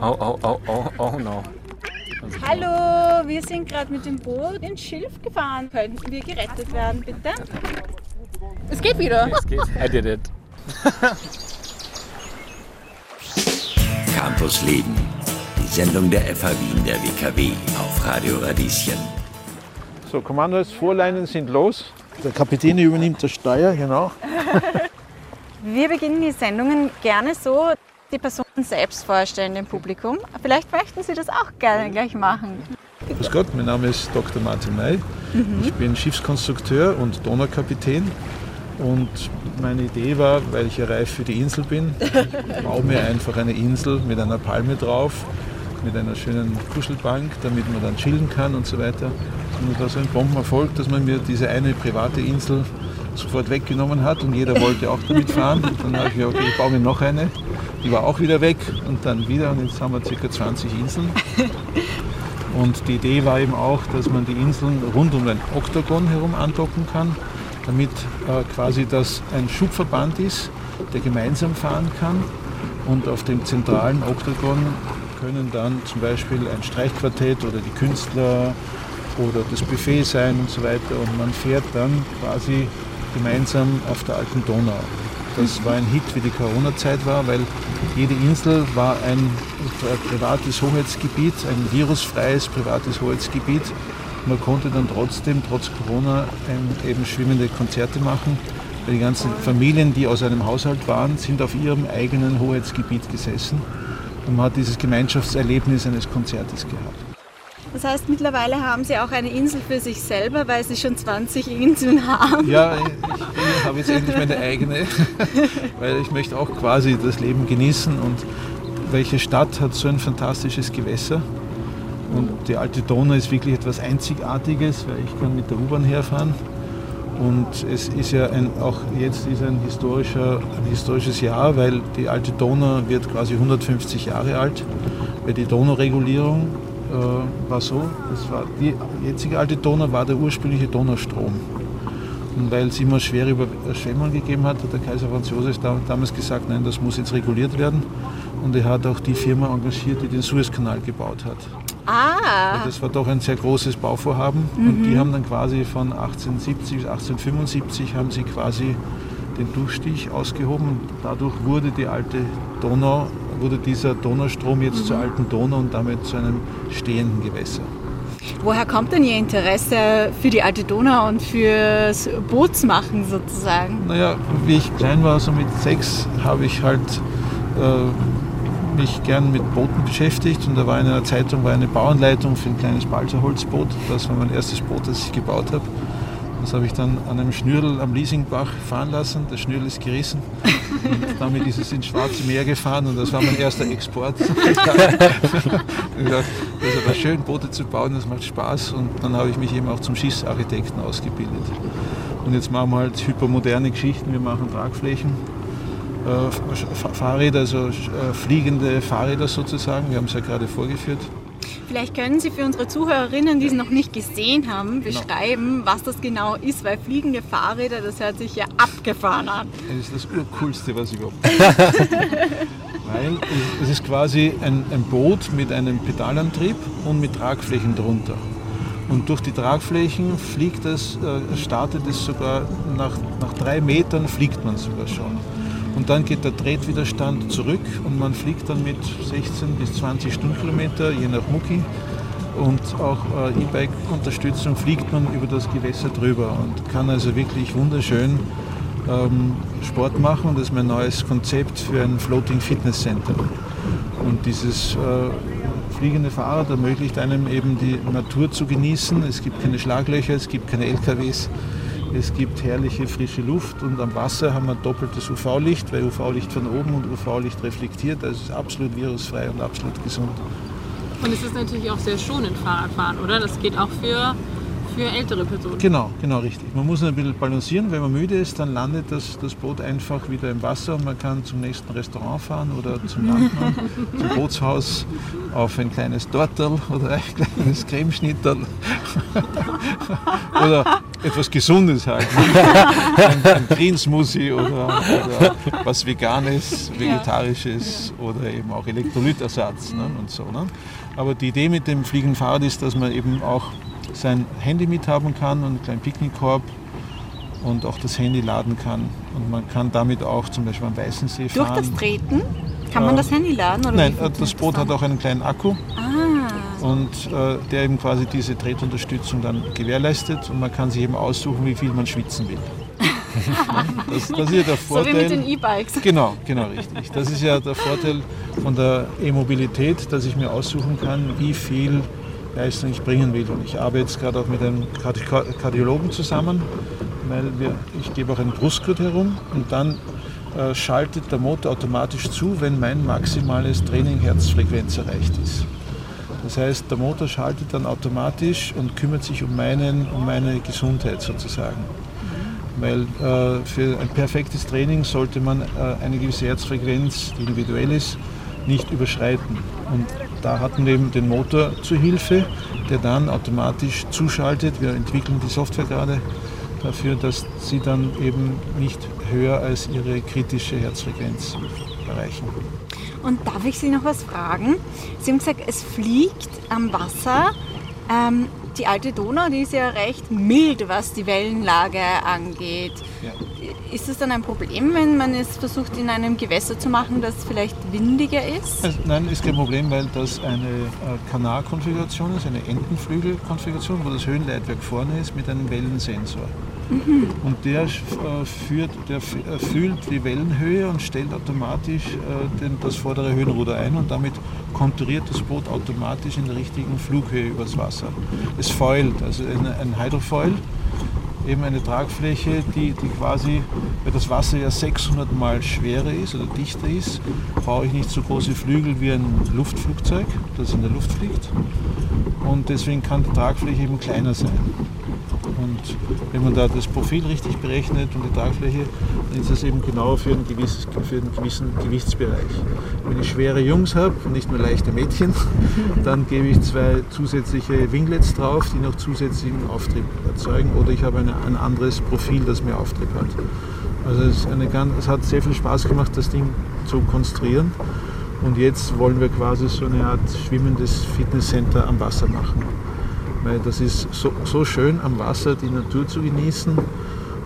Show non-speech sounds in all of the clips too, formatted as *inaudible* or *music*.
Oh, oh, oh, oh, oh no. Hallo, wir sind gerade mit dem Boot ins Schilf gefahren. Könnten wir gerettet werden, bitte? Es geht wieder. Es geht. I did it. *laughs* Campus Leben. Die Sendung der FH Wien der WKW auf Radio Radieschen. So, Kommandos, Vorleinen sind los. Der Kapitän übernimmt das Steuer, genau. *laughs* *laughs* Wir beginnen die Sendungen gerne so, die Person selbst vorstellen dem Publikum. Vielleicht möchten Sie das auch gerne gleich machen. Grüß Gott, mein Name ist Dr. Martin May. Ich bin Schiffskonstrukteur und Donaukapitän. Und meine Idee war, weil ich ja reif für die Insel bin, *laughs* ich baue mir einfach eine Insel mit einer Palme drauf, mit einer schönen Kuschelbank, damit man dann chillen kann und so weiter. Und das war so ein Bombenerfolg, dass man mir diese eine private Insel sofort weggenommen hat und jeder wollte auch damit fahren. Und dann habe ich mir, okay, ich baue mir noch eine. Die war auch wieder weg und dann wieder und jetzt haben wir ca. 20 Inseln. *laughs* Und die Idee war eben auch, dass man die Inseln rund um ein Oktagon herum andocken kann, damit äh, quasi das ein Schubverband ist, der gemeinsam fahren kann. Und auf dem zentralen Oktagon können dann zum Beispiel ein Streichquartett oder die Künstler oder das Buffet sein und so weiter. Und man fährt dann quasi gemeinsam auf der alten Donau. Das war ein Hit, wie die Corona-Zeit war, weil jede Insel war ein privates Hoheitsgebiet, ein virusfreies privates Hoheitsgebiet. Man konnte dann trotzdem, trotz Corona, eben schwimmende Konzerte machen. Weil die ganzen Familien, die aus einem Haushalt waren, sind auf ihrem eigenen Hoheitsgebiet gesessen. Und man hat dieses Gemeinschaftserlebnis eines Konzertes gehabt. Das heißt, mittlerweile haben Sie auch eine Insel für sich selber, weil Sie schon 20 Inseln haben. Ja, ich, ich habe jetzt endlich meine eigene, *laughs* weil ich möchte auch quasi das Leben genießen und welche Stadt hat so ein fantastisches Gewässer? Und die alte Donau ist wirklich etwas Einzigartiges, weil ich kann mit der U-Bahn herfahren. Und es ist ja ein, auch jetzt ist ein, historischer, ein historisches Jahr, weil die alte Donau wird quasi 150 Jahre alt. Weil die Donauregulierung äh, war so, das war die jetzige alte Donau war der ursprüngliche Donaustrom. Und weil es immer schwere Überschwemmungen gegeben hat, hat der Kaiser Franz Josef damals gesagt, nein, das muss jetzt reguliert werden. Und er hat auch die Firma engagiert, die den Suezkanal gebaut hat. Ah. Das war doch ein sehr großes Bauvorhaben. Mhm. Und die haben dann quasi von 1870 bis 1875 haben sie quasi den Durchstich ausgehoben. Und dadurch wurde die alte Donau, wurde dieser Donaustrom jetzt mhm. zur alten Donau und damit zu einem stehenden Gewässer. Woher kommt denn Ihr Interesse für die alte Donau und fürs Bootsmachen sozusagen? Naja, wie ich klein war, so mit sechs, habe ich halt äh, mich gern mit Booten beschäftigt und da war in einer Zeitung war eine Bauanleitung für ein kleines Balserholzboot. Das war mein erstes Boot, das ich gebaut habe. Das habe ich dann an einem Schnürl am Leasingbach fahren lassen. Der Schnürl ist gerissen. Und damit ist es ins Schwarze Meer gefahren und das war mein erster Export. *laughs* ich dachte, das ist aber schön, Boote zu bauen, das macht Spaß. Und dann habe ich mich eben auch zum Schiffsarchitekten ausgebildet. Und jetzt machen wir halt hypermoderne Geschichten. Wir machen Tragflächen, äh, Fahrräder, also äh, fliegende Fahrräder sozusagen. Wir haben es ja gerade vorgeführt. Vielleicht können Sie für unsere Zuhörerinnen, die es noch nicht gesehen haben, beschreiben, was das genau ist, weil fliegende Fahrräder, das hört sich ja abgefahren an. Das ist das Urcoolste, was ich überhaupt *laughs* Weil es ist quasi ein, ein Boot mit einem Pedalantrieb und mit Tragflächen drunter. Und durch die Tragflächen fliegt es, äh, startet es sogar nach, nach drei Metern fliegt man sogar schon. Und dann geht der Tretwiderstand zurück und man fliegt dann mit 16 bis 20 Stundenkilometer, je nach Mucki. Und auch äh, E-Bike-Unterstützung fliegt man über das Gewässer drüber und kann also wirklich wunderschön ähm, Sport machen. Und das ist mein neues Konzept für ein Floating Fitness Center. Und dieses äh, fliegende Fahrrad ermöglicht einem eben die Natur zu genießen. Es gibt keine Schlaglöcher, es gibt keine LKWs. Es gibt herrliche frische Luft und am Wasser haben wir doppeltes UV-Licht, weil UV-Licht von oben und UV-Licht reflektiert. Also es ist absolut virusfrei und absolut gesund. Und es ist natürlich auch sehr schonend Fahrradfahren, oder? Das geht auch für für ältere Personen. Genau, genau richtig. Man muss ein bisschen balancieren. Wenn man müde ist, dann landet das, das Boot einfach wieder im Wasser und man kann zum nächsten Restaurant fahren oder zum Landmann, *laughs* zum Bootshaus auf ein kleines Tortel oder ein kleines Cremeschnittel *laughs* oder etwas Gesundes halt. Ein, ein Green Smoothie oder, oder was Veganes, Vegetarisches oder eben auch Elektrolytersatz ne, und so. Ne? Aber die Idee mit dem fliegenden Fahrrad ist, dass man eben auch sein Handy mithaben kann und einen kleinen Picknickkorb und auch das Handy laden kann. Und man kann damit auch zum Beispiel am Weißensee Durch fahren. das Treten kann man Äh, das Handy laden? Oder Nein, äh, das Boot dann? hat auch einen kleinen Akku Ah, und äh, der eben quasi diese Tretunterstützung dann gewährleistet und man kann sich eben aussuchen, wie viel man schwitzen will. *laughs* das, das ist ja der So wie mit den Vorteil. E-Bikes. Genau, genau richtig. Das ist ja der Vorteil von der E-Mobilität, dass ich mir aussuchen kann, wie viel Leistung ich bringen will. Und ich arbeite jetzt gerade auch mit einem Kardi- Kardiologen zusammen, weil wir, ich gebe auch einen Brustgurt herum und dann äh, schaltet der Motor automatisch zu, wenn mein maximales Training-Herzfrequenz erreicht ist. Das heißt, der Motor schaltet dann automatisch und kümmert sich um, meinen, um meine Gesundheit sozusagen. Weil äh, für ein perfektes Training sollte man äh, eine gewisse Herzfrequenz, die individuell ist, nicht überschreiten. Und da hatten wir eben den Motor zur Hilfe, der dann automatisch zuschaltet. Wir entwickeln die Software gerade dafür, dass sie dann eben nicht höher als ihre kritische Herzfrequenz erreichen. und darf ich Sie noch was fragen? Sie haben gesagt, es fliegt am Wasser. Ähm, die alte Donau, die ist ja recht mild, was die Wellenlage angeht. Ja. Ist es dann ein Problem, wenn man es versucht, in einem Gewässer zu machen, das vielleicht windiger ist? Also, nein, ist kein Problem, weil das eine äh, Kanalkonfiguration ist, eine Entenflügelkonfiguration, wo das Höhenleitwerk vorne ist mit einem Wellensensor. Und der, äh, führt, der äh, fühlt die Wellenhöhe und stellt automatisch das vordere Höhenruder ein und damit konturiert das Boot automatisch in der richtigen Flughöhe übers Wasser. Es foilt, also ein, ein Hydrofoil, eben eine Tragfläche, die, die quasi, weil das Wasser ja 600 Mal schwerer ist oder dichter ist, brauche ich nicht so große Flügel wie ein Luftflugzeug, das in der Luft fliegt. Und deswegen kann die Tragfläche eben kleiner sein. Und wenn man da das Profil richtig berechnet und die Tragfläche, dann ist das eben genau für einen, gewisses, für einen gewissen Gewichtsbereich. Wenn ich schwere Jungs habe und nicht nur leichte Mädchen, *laughs* dann gebe ich zwei zusätzliche Winglets drauf, die noch zusätzlichen Auftrieb erzeugen. Oder ich habe eine, ein anderes Profil, das mehr Auftrieb hat. Also es, eine, es hat sehr viel Spaß gemacht, das Ding zu konstruieren. Und jetzt wollen wir quasi so eine Art schwimmendes Fitnesscenter am Wasser machen. Weil das ist so, so schön am Wasser die Natur zu genießen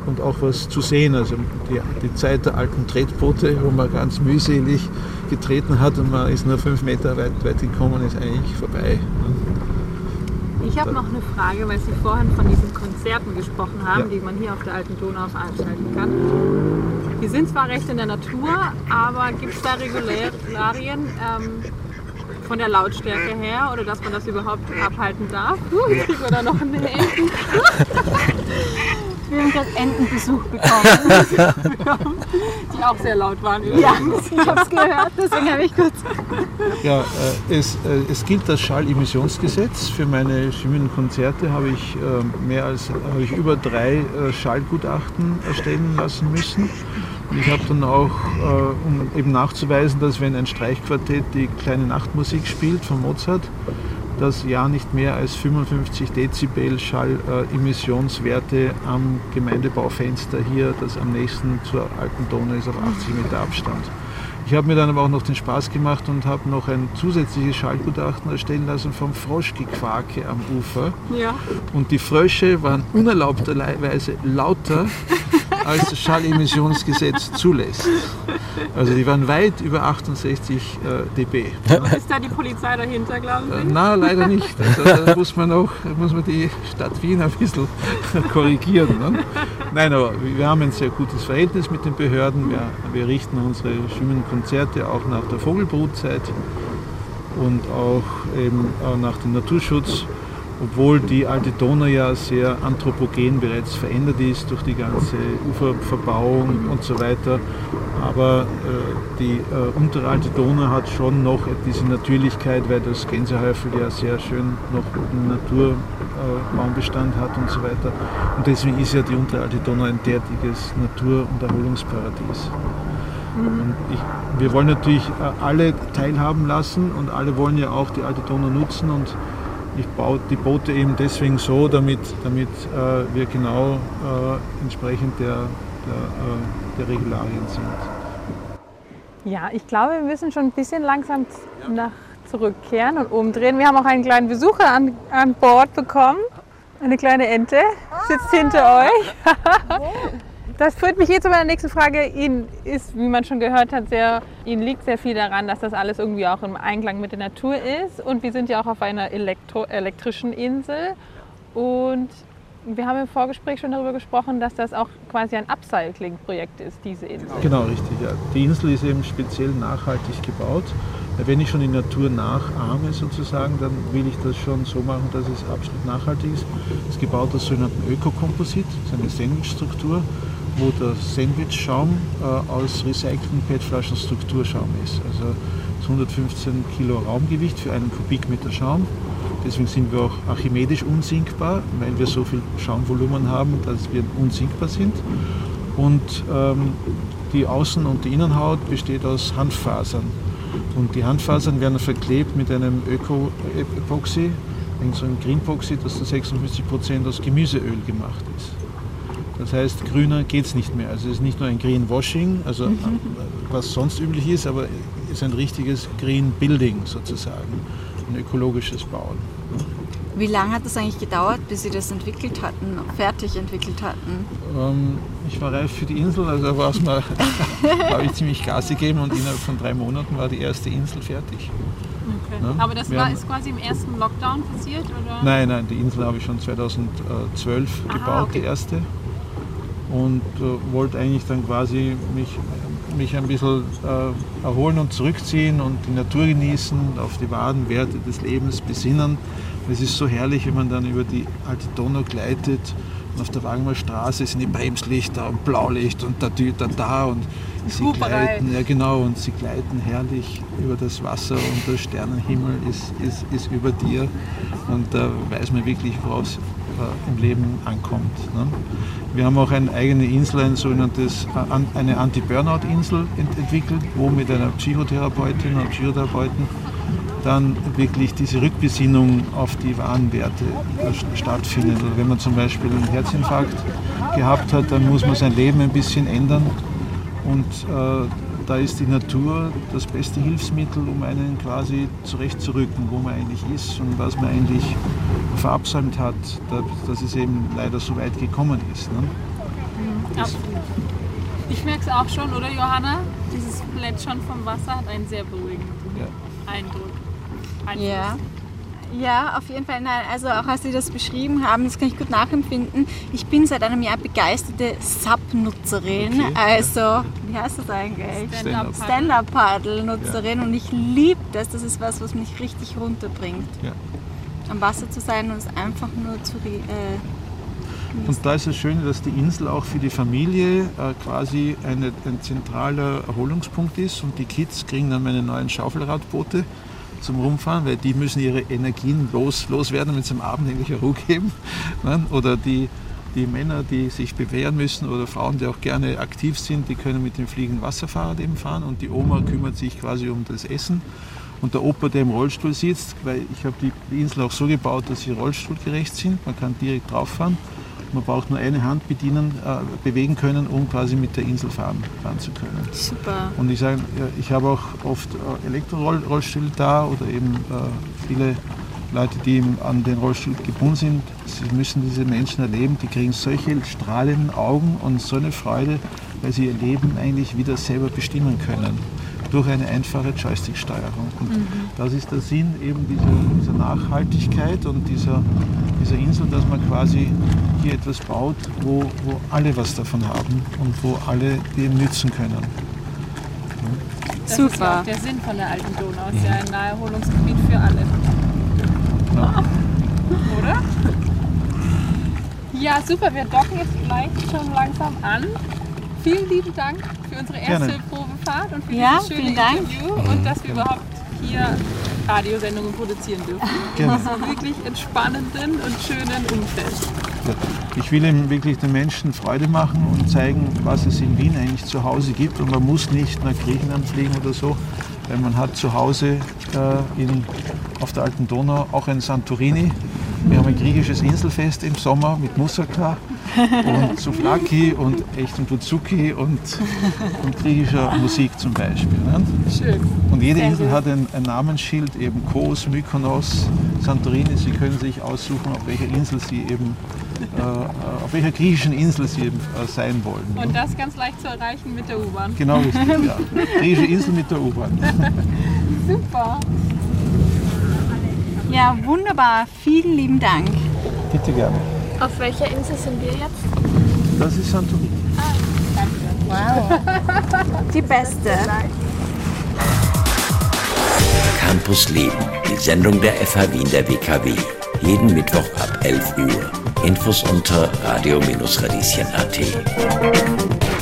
und auch was zu sehen. Also die, die Zeit der alten Tretboote, wo man ganz mühselig getreten hat und man ist nur fünf Meter weit, weit gekommen, ist eigentlich vorbei. Ich habe noch eine Frage, weil Sie vorhin von diesen Konzerten gesprochen haben, Ja. die man hier auf der Alten Donau veranstalten kann. Die sind zwar recht in der Natur, aber gibt es da Regularien ähm, von der Lautstärke her oder dass man das überhaupt abhalten darf? Uh, ich kriege da noch einen Enten. *laughs* Wir haben gerade Entenbesuch bekommen. *laughs* die auch sehr laut waren. ja, ich habe es gehört, deswegen habe ich kurz. Ja, äh, es, äh, es gilt das Schallemissionsgesetz. Für meine schwimmenden Konzerte habe ich, äh, mehr als, habe ich über drei Schallgutachten erstellen lassen müssen. Und ich habe dann auch, äh, um eben nachzuweisen, dass wenn ein Streichquartett die kleine Nachtmusik spielt von Mozart, dass ja nicht mehr als 55 Dezibel Schallemissionswerte am Gemeindebaufenster hier, das am nächsten zur alten Donau ist, auf 80 Meter Abstand. Ich habe mir dann aber auch noch den Spaß gemacht und habe noch ein zusätzliches Schallgutachten erstellen lassen vom Froschgequake am Ufer. Ja. Und die Frösche waren unerlaubterweise lauter, als das Schallemissionsgesetz zulässt. Also die waren weit über 68 äh, dB. Ist da die Polizei dahinter, glauben Äh, Sie? Na, leider nicht. Also, da muss man auch muss man die Stadt Wien ein bisschen *laughs* korrigieren. Ne? Nein, aber wir haben ein sehr gutes Verhältnis mit den Behörden. Wir, wir richten unsere schwimmenden Konzerte auch nach der Vogelbrutzeit und auch eben äh, nach dem Naturschutz, obwohl die alte Donau ja sehr anthropogen bereits verändert ist durch die ganze Uferverbauung und so weiter. Aber äh, die äh, untere alte Donau hat schon noch diese Natürlichkeit, weil das Gänsehäufel ja sehr schön noch in Natur äh, hat und so weiter. Und deswegen ist ja die untere Alte Donau ein derartiges Natur- und Erholungsparadies. Und ich, wir wollen natürlich äh, alle teilhaben lassen und alle wollen ja auch die Alte Donau nutzen und ich baue die Boote eben deswegen so, damit, damit äh, wir genau äh, entsprechend der, der, äh, der Regularien sind. Ja, ich glaube, wir müssen schon ein bisschen langsam nach zurückkehren und umdrehen. Wir haben auch einen kleinen Besucher an, an Bord bekommen. Eine kleine Ente sitzt hinter euch. *laughs* Das führt mich jetzt zu meiner nächsten Frage. Ihnen ist, wie man schon gehört hat, sehr, Ihnen liegt sehr viel daran, dass das alles irgendwie auch im Einklang mit der Natur ist. Und wir sind ja auch auf einer Elektro elektrischen Insel. Und wir haben im Vorgespräch schon darüber gesprochen, dass das auch quasi ein Upcycling-Projekt ist, diese Insel. Genau, richtig. Ja. Die Insel ist eben speziell nachhaltig gebaut. Wenn ich schon die Natur nachahme sozusagen, dann will ich das schon so machen, dass es absolut nachhaltig ist. Es ist gebaut aus sogenannten Ökokomposit, das ist eine Sandwich-Struktur, wo der Sandwich-Schaum äh, aus recycelten PET-Flaschen Strukturschaum ist. Also das ist 115 Kilo Raumgewicht für einen Kubikmeter Schaum. Deswegen sind wir auch archimedisch unsinkbar, weil wir so viel Schaumvolumen haben, dass wir unsinkbar sind. Und ähm, die Außen- und die Innenhaut besteht aus Hanffasern. Und die Handfasern werden verklebt mit einem Öko-Epoxy, so ein Greenpoxy, das zu 56% aus Gemüseöl gemacht ist. Das heißt, grüner geht es nicht mehr. Also es ist nicht nur ein Greenwashing, also mhm. was sonst üblich ist, aber es ist ein richtiges Green Building sozusagen, ein ökologisches Bauen. Wie lange hat es eigentlich gedauert, bis Sie das entwickelt hatten, fertig entwickelt hatten? Ähm, ich war reif für die Insel, also *laughs* habe ich ziemlich Gas gegeben und innerhalb von drei Monaten war die erste Insel fertig. Okay. Ja? Aber das war, ist quasi im ersten Lockdown passiert? Oder? Nein, nein, die Insel habe ich schon 2012 Aha, gebaut, okay. die erste. Und äh, wollte eigentlich dann quasi mich, mich ein bisschen äh, erholen und zurückziehen und die Natur genießen, auf die wahren Werte des Lebens besinnen. Es ist so herrlich, wenn man dann über die alte Donau gleitet und auf der Wagener Straße sind die Bremslichter und Blaulicht und da, da, da und sie gleiten, ja genau, und sie gleiten herrlich über das Wasser und der Sternenhimmel ist, ist, ist über dir und da weiß man wirklich, woraus äh, im Leben ankommt. Ne? Wir haben auch eine eigene Insel, ein sogenanntes, äh, eine Anti-Burnout-Insel entwickelt, wo mit einer Psychotherapeutin oder Psychotherapeuten dann wirklich diese Rückbesinnung auf die wahren Werte stattfindet. Oder wenn man zum Beispiel einen Herzinfarkt gehabt hat, dann muss man sein Leben ein bisschen ändern. Und äh, da ist die Natur das beste Hilfsmittel, um einen quasi zurechtzurücken, wo man eigentlich ist und was man eigentlich verabsäumt hat, dass es eben leider so weit gekommen ist. Ne? Ja. Ich merke es auch schon, oder Johanna? Dieses Plätschern vom Wasser hat einen sehr beruhigenden ja. Eindruck. Ja. Ja, auf jeden Fall. Nein, also auch als Sie das beschrieben haben, das kann ich gut nachempfinden. Ich bin seit einem Jahr begeisterte SUP-Nutzerin. Okay. Also, wie heißt das eigentlich? Stand-Up-Paddle-Nutzerin. Ja. Und ich liebe das. Das ist was, was mich richtig runterbringt. Ja. Am Wasser zu sein und es einfach nur zu. Äh, und da ist das Schöne, dass die Insel auch für die Familie äh, quasi eine, ein zentraler Erholungspunkt ist und die Kids kriegen dann meine neuen Schaufelradboote zum Rumfahren, weil die müssen ihre Energien los, loswerden, damit sie am Abend endlich Ruhe geben. Ne? Oder die, die Männer, die sich bewähren müssen oder Frauen, die auch gerne aktiv sind, die können mit dem fliegenden Wasserfahrrad eben fahren und die Oma kümmert sich quasi um das Essen. Und der Opa, der im Rollstuhl sitzt, weil ich habe die Insel auch so gebaut, dass sie rollstuhlgerecht sind, man kann direkt drauf fahren. Man braucht nur eine Hand bedienen, äh, bewegen können, um quasi mit der Insel fahren, fahren zu können. Super. Und ich sage, ich habe auch oft äh, Elektrorollstühle da oder eben äh, viele Leute, die an den Rollstuhl gebunden sind. Sie müssen diese Menschen erleben, die kriegen solche strahlenden Augen und so eine Freude, weil sie ihr Leben eigentlich wieder selber bestimmen können durch eine einfache Joystick-Steuerung. Und mhm. das ist der Sinn eben dieser, dieser, Nachhaltigkeit und dieser, dieser Insel, dass man quasi hier etwas baut, wo, wo alle was davon haben und wo alle dem nützen können. Das Super. ist ja auch der Sinn von der alten Donau. Es ist ja ein Naherholungsgebiet für alle. Ja. *laughs* Oder? Ja, super. Wir docken jetzt vielleicht schon langsam an. Vielen lieben Dank für unsere erste Gerne. Probefahrt und für ja, dieses schöne Interview und dass wir überhaupt hier Radiosendungen produzieren dürfen. Gerne. In *laughs* so wirklich entspannenden und schönen Umfeld. Ja. Ich will eben wirklich den Menschen Freude machen und zeigen, was es in Wien eigentlich zu Hause gibt. Und man muss nicht nach Griechenland fliegen oder so, weil man hat zu Hause äh, in, auf der Alten Donau auch ein Santorini. Wir haben ein griechisches Inselfest im Sommer mit Moussaka und *laughs* Souflaki und echtem Buzuki und, und griechischer Musik zum Beispiel. Ne? Schön. Und jede Insel hat ein, ein Namensschild, eben Kos, Mykonos, Santorini. Sie können sich aussuchen, auf welcher Insel Sie eben, auf welcher griechischen Insel Sie eben äh, sein wollen. Und das ganz leicht zu erreichen mit der U-Bahn. Genau richtig, ja. Griechische Insel mit der U-Bahn. *laughs* Super. Ja, wunderbar. Vielen lieben Dank. Bitte gerne. Auf welcher Insel sind wir jetzt? Das ist Santorini. Die beste. Campus Leben, die Sendung der FH Wien der WKW. Jeden Mittwoch ab 11 Uhr. Infos unter radio-radieschen.at.